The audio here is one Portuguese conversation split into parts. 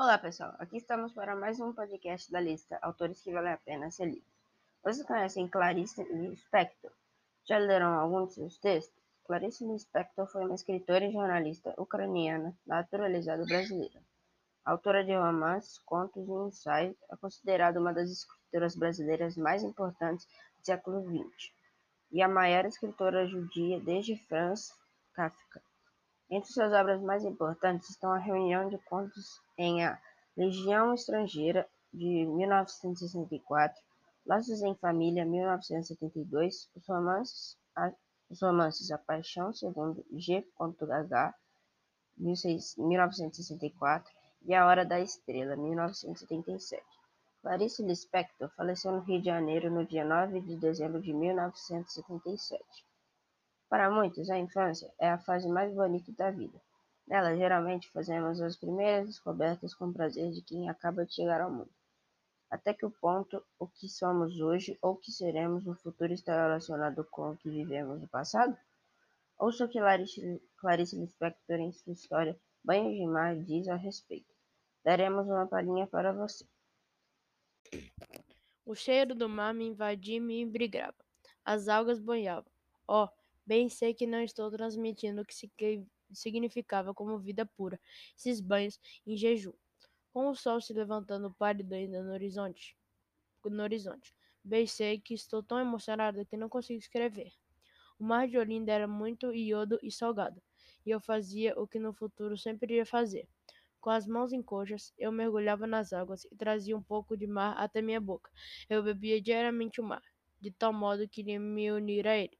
Olá pessoal, aqui estamos para mais um podcast da lista Autores que Valem a Pena Ser. Vocês conhecem Clarice Lispector? Já leram algum de seus textos? Clarice Lispector foi uma escritora e jornalista ucraniana naturalizada brasileira. Autora de romances, contos e ensaios, é considerada uma das escritoras brasileiras mais importantes do século XX e a maior escritora judia desde Franz Kafka. Entre suas obras mais importantes estão a reunião de contos em A Legião Estrangeira, de 1964, Laços em Família, 1972, os romances A, os romances a Paixão segundo G.H., 1964, e A Hora da Estrela, 1977. Clarice Lispector faleceu no Rio de Janeiro no dia 9 de dezembro de 1977. Para muitos, a infância é a fase mais bonita da vida. Nela, geralmente, fazemos as primeiras descobertas com prazer de quem acaba de chegar ao mundo. Até que o ponto, o que somos hoje ou o que seremos no futuro está relacionado com o que vivemos no passado? Ouça o que Clarice, Clarice Lispector em sua história Banho de Mar diz a respeito. Daremos uma palhinha para você. O cheiro do mar me invadia e me embriagava. As algas banhavam. Oh, Bem sei que não estou transmitindo o que significava como vida pura esses banhos em jejum, com o sol se levantando pálido ainda no horizonte. No horizonte. Bem sei que estou tão emocionada que não consigo escrever. O mar de Olinda era muito iodo e salgado, e eu fazia o que no futuro sempre iria fazer. Com as mãos em coxas, eu mergulhava nas águas e trazia um pouco de mar até minha boca. Eu bebia diariamente o mar, de tal modo que iria me unir a ele.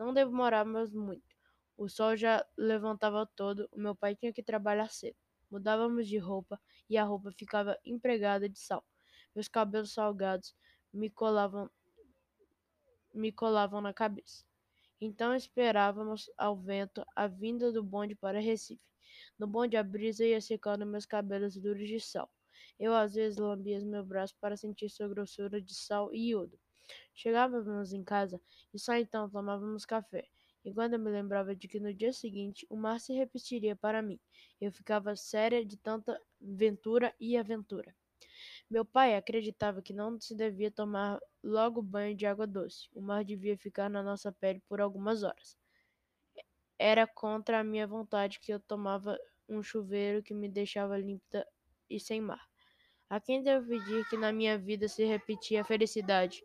Não demorávamos muito. O sol já levantava todo, o meu pai tinha que trabalhar cedo. Mudávamos de roupa e a roupa ficava empregada de sal. Meus cabelos salgados me colavam, me colavam na cabeça. Então esperávamos ao vento a vinda do bonde para Recife. No bonde a brisa ia secando meus cabelos duros de sal. Eu às vezes lambia meus braços para sentir sua grossura de sal e iodo. Chegávamos em casa e só então tomávamos café. E quando eu me lembrava de que no dia seguinte o mar se repetiria para mim, eu ficava séria de tanta ventura e aventura. Meu pai acreditava que não se devia tomar logo banho de água doce. O mar devia ficar na nossa pele por algumas horas. Era contra a minha vontade que eu tomava um chuveiro que me deixava límpida e sem mar. A quem devo pedir que na minha vida se repetia a felicidade,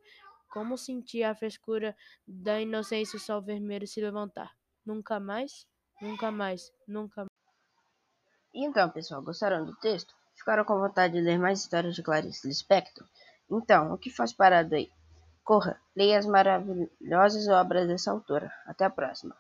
como sentia a frescura da inocência o sol vermelho se levantar. Nunca mais, nunca mais, nunca mais. Então, pessoal, gostaram do texto? Ficaram com vontade de ler mais histórias de Clarice Lispector? Então, o que faz parado aí? Corra, leia as maravilhosas obras dessa autora. Até a próxima.